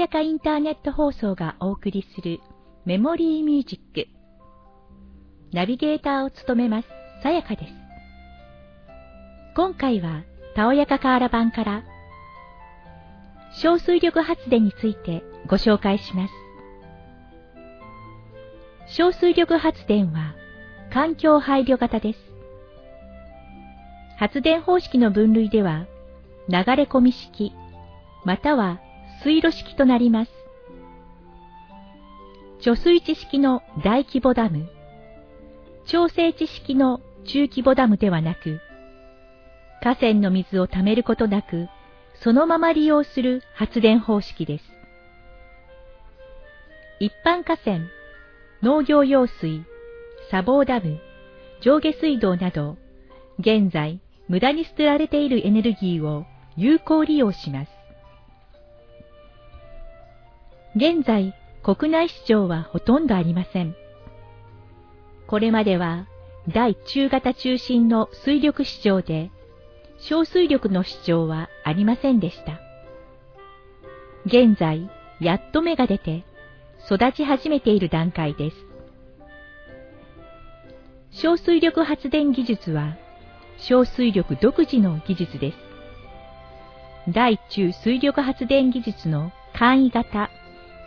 やかインターネット放送がお送りするメモリーミュージック。ナビゲーターを務めます、さやかです。今回は、たおやかカーラ版から、小水力発電についてご紹介します。小水力発電は環境配慮型です。発電方式の分類では、流れ込み式、または水路式となります。貯水池式の大規模ダム、調整池式の中規模ダムではなく、河川の水を貯めることなく、そのまま利用する発電方式です。一般河川、農業用水、砂防ダム、上下水道など、現在無駄に捨てられているエネルギーを有効利用します。現在、国内市場はほとんどありません。これまでは、大中型中心の水力市場で、小水力の市場はありませんでした。現在、やっと芽が出て、育ち始めている段階です。小水力発電技術は、小水力独自の技術です。大中水力発電技術の簡易型、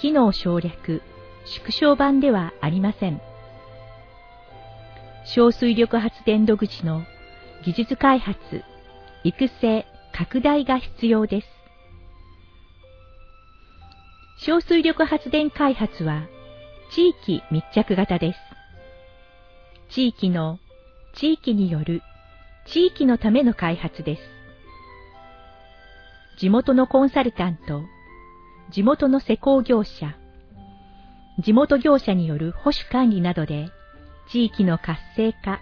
機能省略、縮小版ではありません。小水力発電独自の技術開発、育成、拡大が必要です。小水力発電開発は地域密着型です。地域の地域による地域のための開発です。地元のコンサルタント、地元の施工業者、地元業者による保守管理などで、地域の活性化、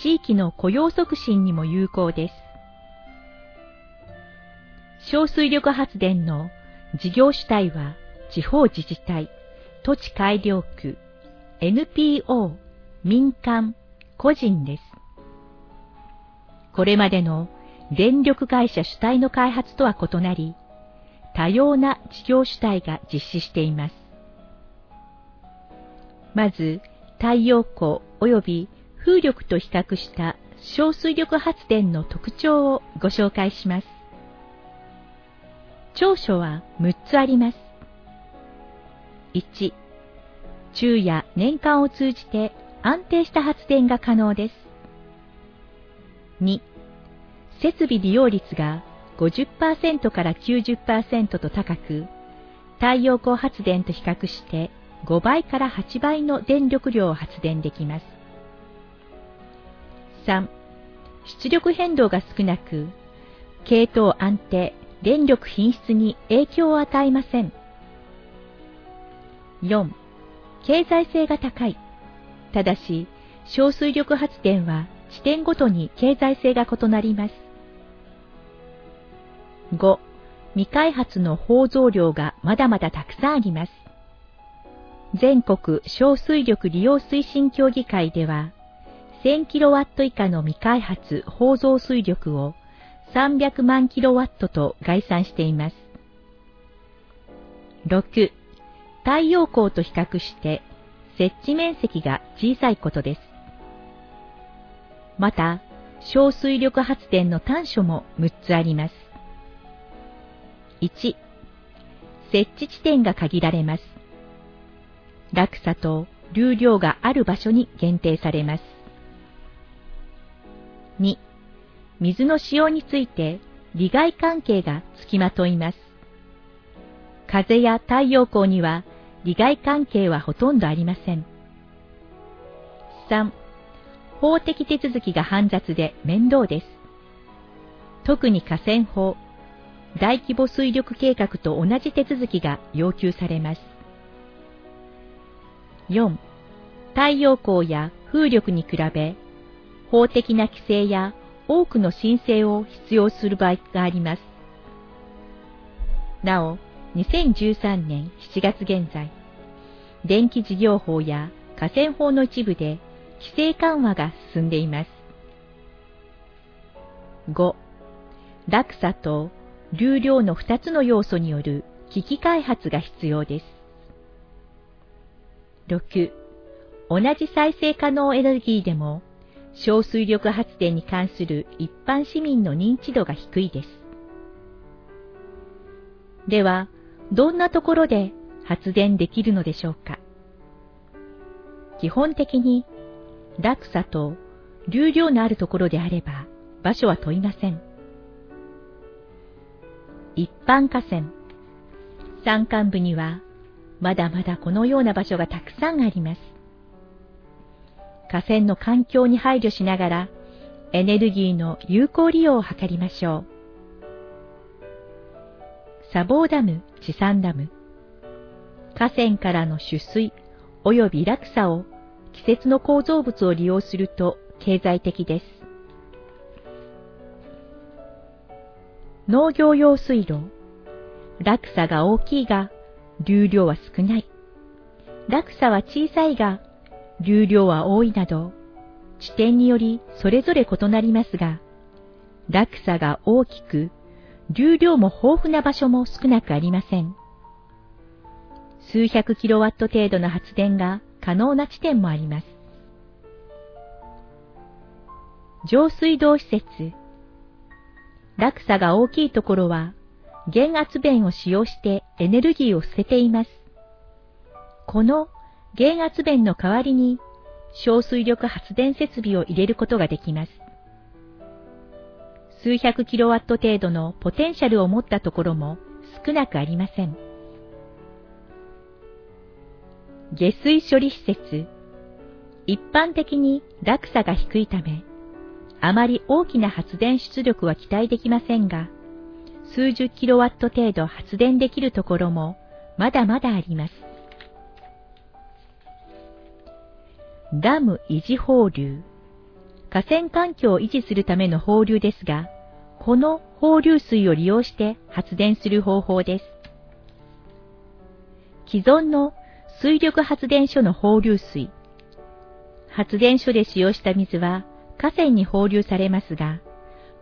地域の雇用促進にも有効です。小水力発電の事業主体は地方自治体、土地改良区、NPO、民間、個人です。これまでの電力会社主体の開発とは異なり、多様な事業主体が実施しています。まず、太陽光及び風力と比較した小水力発電の特徴をご紹介します。長所は6つあります。1、昼夜年間を通じて安定した発電が可能です。2、設備利用率が50%から90%と高く、太陽光発電と比較して5倍から8倍の電力量を発電できます。3、出力変動が少なく、系統安定、電力品質に影響を与えません。4、経済性が高い。ただし、小水力発電は地点ごとに経済性が異なります。5、未開発の包造量がまだまだたくさんあります。全国小水力利用推進協議会では、1000kW 以下の未開発包造水力を300万 kW と概算しています。6、太陽光と比較して設置面積が小さいことです。また、小水力発電の短所も6つあります。1、設置地点が限られます。落差と流量がある場所に限定されます。2、水の使用について利害関係がつきまといます。風や太陽光には利害関係はほとんどありません。3、法的手続きが煩雑で面倒です。特に河川法、大規模水力計画と同じ手続きが要求されます。4. 太陽光や風力に比べ、法的な規制や多くの申請を必要する場合があります。なお、2013年7月現在、電気事業法や河川法の一部で規制緩和が進んでいます。5. 落差と流量の2つの要素による機器開発が必要です。6. 同じ再生可能エネルギーでも、小水力発電に関する一般市民の認知度が低いです。では、どんなところで発電できるのでしょうか？基本的に落差と流量のあるところであれば場所は問いません。一般河川、山間部にはまだまだこのような場所がたくさんあります。河川の環境に配慮しながらエネルギーの有効利用を図りましょう。砂防ダム、地産ダム、河川からの取水及び落差を季節の構造物を利用すると経済的です。農業用水路、落差が大きいが流量は少ない。落差は小さいが流量は多いなど、地点によりそれぞれ異なりますが、落差が大きく、流量も豊富な場所も少なくありません。数百キロワット程度の発電が可能な地点もあります。上水道施設落差が大きいところは減圧弁を使用してエネルギーを捨てています。この減圧弁の代わりに小水力発電設備を入れることができます。数百キロワット程度のポテンシャルを持ったところも少なくありません。下水処理施設。一般的に落差が低いため、あまり大きな発電出力は期待できませんが、数十キロワット程度発電できるところもまだまだあります。ダム維持放流。河川環境を維持するための放流ですが、この放流水を利用して発電する方法です。既存の水力発電所の放流水。発電所で使用した水は河川に放流されますが、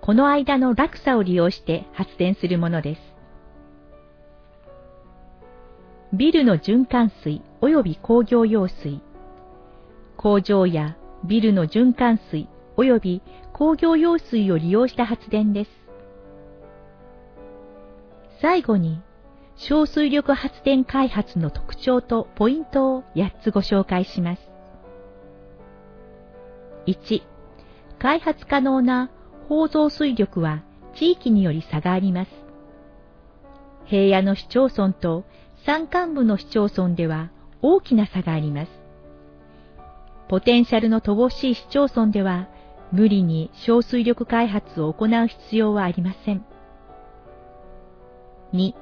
この間の落差を利用して発電するものです。ビルの循環水及び工業用水。工場やビルの循環水及び工業用水を利用した発電です。最後に小水力発電開発の特徴とポイントを8つご紹介します。1、開発可能な放増水力は地域により差があります。平野の市町村と山間部の市町村では大きな差があります。ポテンシャルの乏しい市町村では無理に小水力開発を行う必要はありません。2、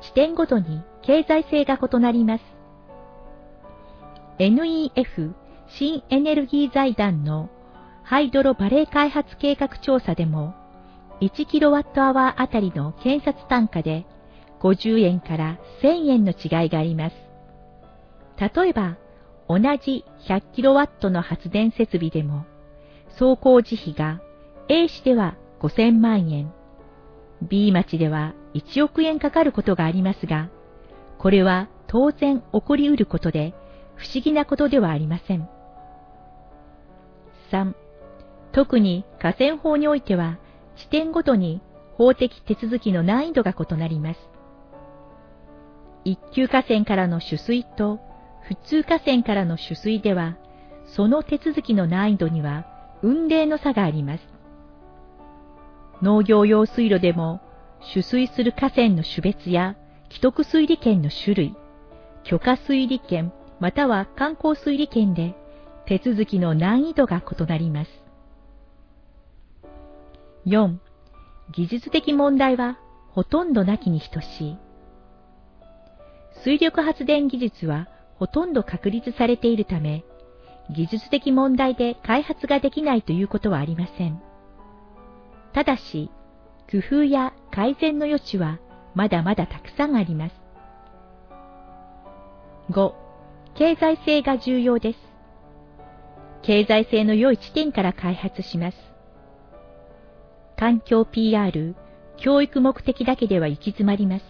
地点ごとに経済性が異なります。NEF 新エネルギー財団のハイドロバレー開発計画調査でも、1キロワットアワーあたりの検察単価で50円から1000円の違いがあります。例えば、同じ100キロワットの発電設備でも、走行時費が A 市では5000万円、B 町では1億円かかることがありますが、これは当然起こりうることで、不思議なことではありません。3. 特に河川法においては、地点ごとに法的手続きの難易度が異なります。一級河川からの取水と普通河川からの取水では、その手続きの難易度には運例の差があります。農業用水路でも取水する河川の種別や既得水利権の種類、許可水利権または観光水利権で手続きの難易度が異なります。4. 技術的問題はほとんどなきに等しい。水力発電技術はほとんど確立されているため、技術的問題で開発ができないということはありません。ただし、工夫や改善の余地はまだまだたくさんあります。5. 経済性が重要です。経済性の良い地点から開発します。環境 PR、教育目的だけでは行き詰まります。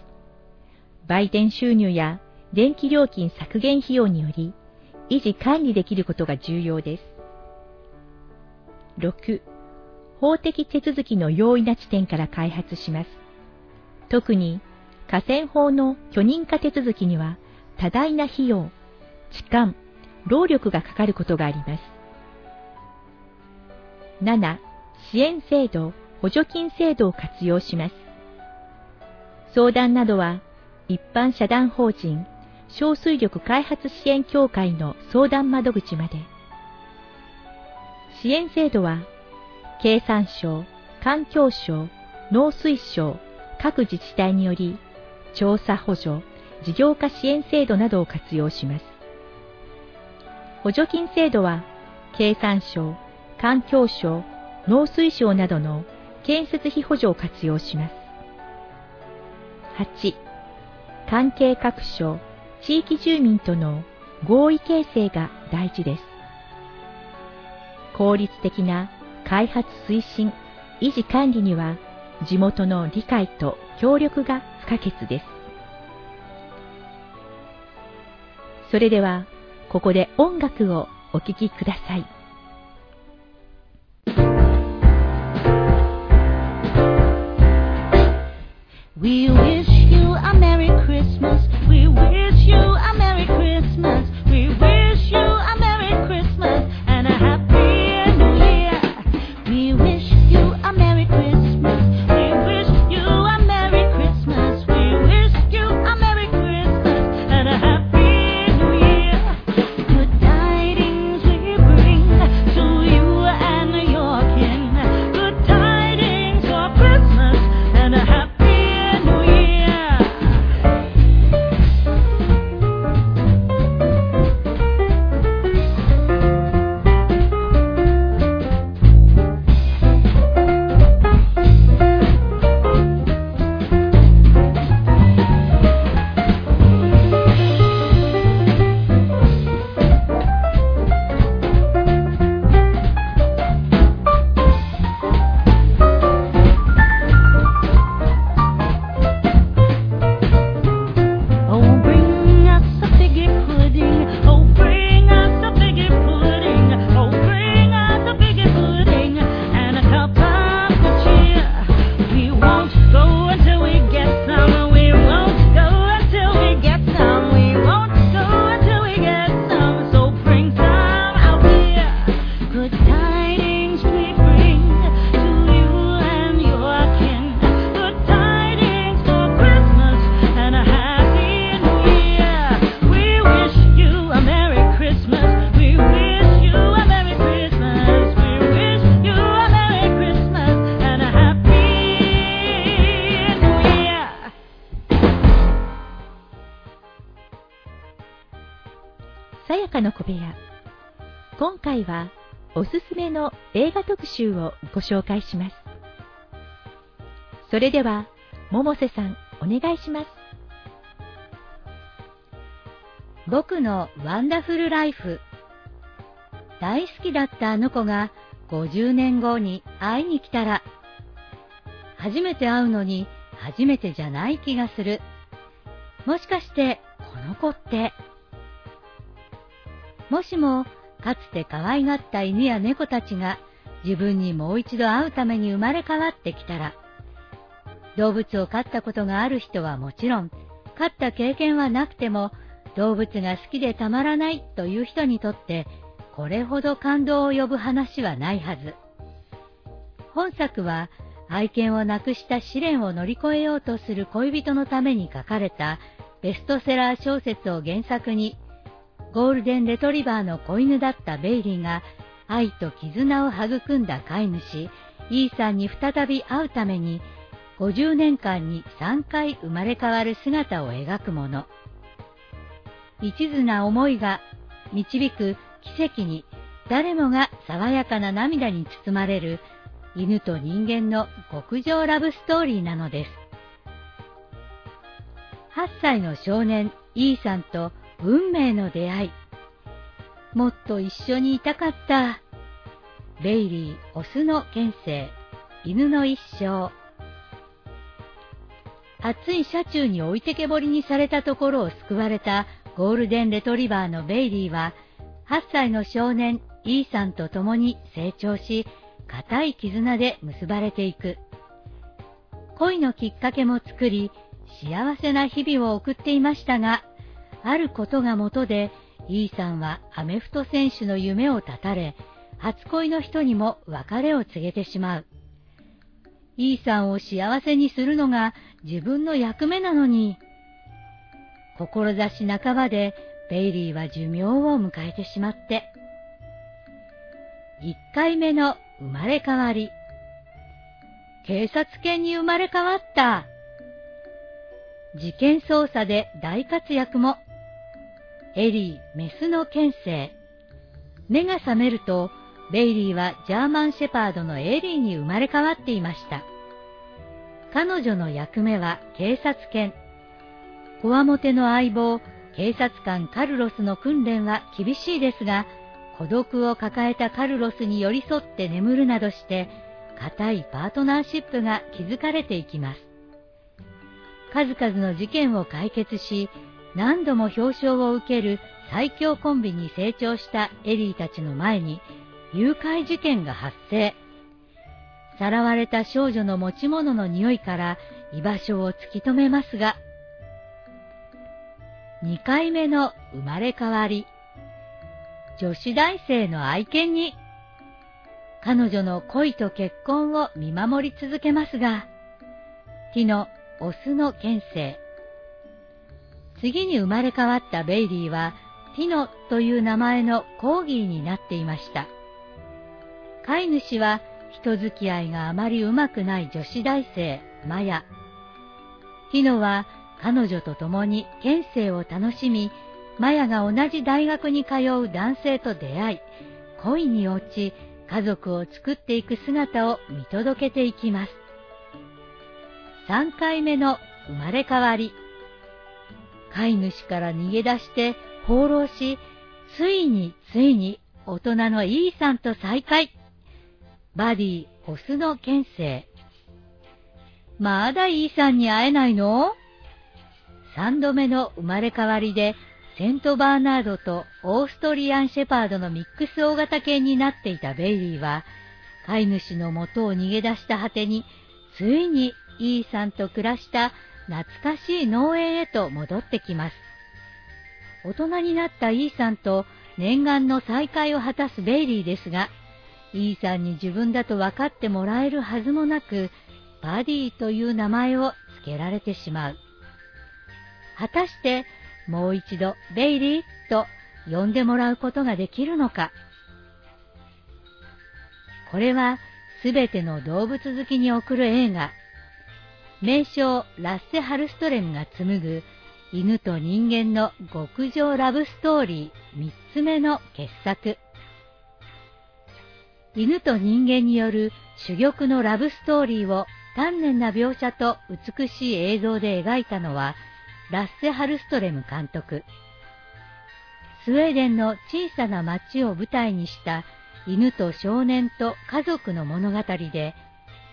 売電収入や電気料金削減費用により維持管理できることが重要です。6. 法的手続きの容易な地点から開発します。特に河川法の許認可手続きには多大な費用、時間、労力がかかることがあります。7. 支援制度、補助金制度を活用します。相談などは一般社団法人小水力開発支援協会の相談窓口まで。支援制度は経産省、環境省、農水省、各自治体により調査補助、事業化支援制度などを活用します。補助金制度は経産省、環境省、農水省などの建設費補助を活用します。8. 関係各省、地域住民との合意形成が大事です。効率的な開発推進、維持管理には地元の理解と協力が不可欠です。それでは、ここで音楽をお聴きください。さやかの小部屋今回はおすすめの映画特集をご紹介しますそれでは百瀬さんお願いします僕のワンダフルライフ。大好きだったあの子が50年後に会いに来たら、初めて会うのに初めてじゃない気がする。もしかしてこの子って。もしもかつて可愛がった犬や猫たちが自分にもう一度会うために生まれ変わってきたら、動物を飼ったことがある人はもちろん、飼った経験はなくても動物が好きでたまらないという人にとって、これほど感動を呼ぶ話はないはず。本作は愛犬を亡くした試練を乗り越えようとする恋人のために書かれたベストセラー小説を原作に、ゴールデンレトリバーの子犬だったベイリーが愛と絆を育んだ飼い主、イーさんに再び会うために、50年間に3回生まれ変わる姿を描くもの。一途な思いが導く奇跡に誰もが爽やかな涙に包まれる犬と人間の極上ラブストーリーなのです。8歳の少年イーさんと運命の出会い。もっと一緒にいたかった。ベイリー、オスの剣聖、犬の一生。熱い車中に置いてけぼりにされたところを救われたゴールデンレトリバーのベイリーは、8歳の少年イーサンと共に成長し、固い絆で結ばれていく。恋のきっかけも作り、幸せな日々を送っていましたが、あることがもとで、イーさんはアメフト選手の夢を絶たれ、初恋の人にも別れを告げてしまう。イーさんを幸せにするのが自分の役目なのに、志半ばでベイリーは寿命を迎えてしまって、1回目の生まれ変わり。警察犬に生まれ変わった。事件捜査で大活躍も。エリー、メスの県政。目が覚めると、ベイリーはジャーマンシェパードのエリーに生まれ変わっていました。彼女の役目は警察犬。こわもての相棒、警察官カルロスの訓練は厳しいですが、孤独を抱えたカルロスに寄り添って眠るなどして、固いパートナーシップが築かれていきます。数々の事件を解決し、何度も表彰を受ける最強コンビに成長したエリーたちの前に、誘拐事件が発生。さらわれた少女の持ち物の匂いから居場所を突き止めますが、2回目の生まれ変わり。女子大生の愛犬に、彼女の恋と結婚を見守り続けますが、ティノ、オスの県政。次に生まれ変わったベイリーは、ティノという名前のコーギーになっていました。飼い主は人付き合いがあまりうまくない女子大生、マヤ。ティノは彼女と共に県政を楽しみ、マヤが同じ大学に通う男性と出会い、恋に落ち、家族を作っていく姿を見届けていきます。3回目の生まれ変わり。飼い主から逃げ出して放浪し、ついについに大人のイーさんと再会。バディ、オスの県政。まだイーさんに会えないの？三度目の生まれ変わりでセントバーナードとオーストリアンシェパードのミックス大型犬になっていたベイリーは、飼い主の元を逃げ出した果てに、ついにイーさんと暮らした懐かしい農園へと戻ってきます。大人になったイーさんと念願の再会を果たすベイリーですが、イーさんに自分だと分かってもらえるはずもなく、バディという名前を付けられてしまう。果たしてもう一度ベイリーと呼んでもらうことができるのか。これはすべての動物好きに送る映画。名称ラッセ・ハルストレムが紡ぐ犬と人間の極上ラブストーリー三つ目の傑作。犬と人間による珠玉のラブストーリーを丹念な描写と美しい映像で描いたのはラッセ・ハルストレム監督。スウェーデンの小さな町を舞台にした犬と少年と家族の物語で、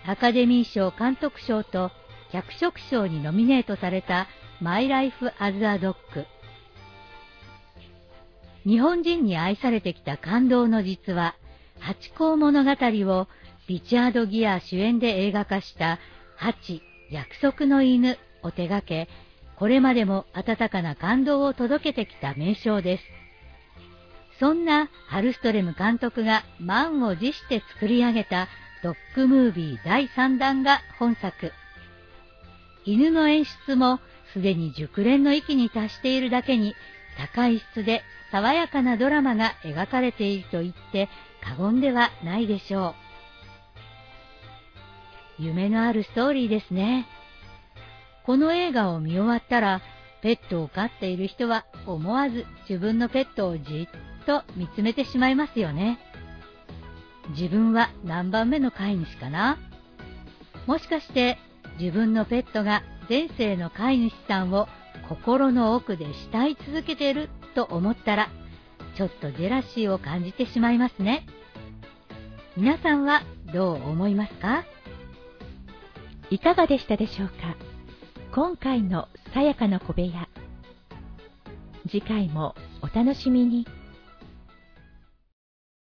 アカデミー賞監督賞と脚色賞にノミネートされたマイ・ライフ・アズ・ア・ドッグ。日本人に愛されてきた感動の実話、八甲物語をリチャード・ギア主演で映画化したハチ、約束の犬を手掛け、これまでも温かな感動を届けてきた名称です。そんなハルストレム監督が満を持して作り上げたドッグムービー第3弾が本作。犬の演出もすでに熟練の域に達しているだけに高い質で爽やかなドラマが描かれていると言って過言ではないでしょう。夢のあるストーリーですね。この映画を見終わったら、ペットを飼っている人は思わず自分のペットをじっと見つめてしまいますよね。自分は何番目の飼い主かな？もしかして自分のペットが前世の飼い主さんを心の奥で慕い続けていると思ったら、ちょっとジェラシーを感じてしまいますね。皆さんはどう思いますか？いかがでしたでしょうか？今回のさやかの小部屋次回もお楽しみに。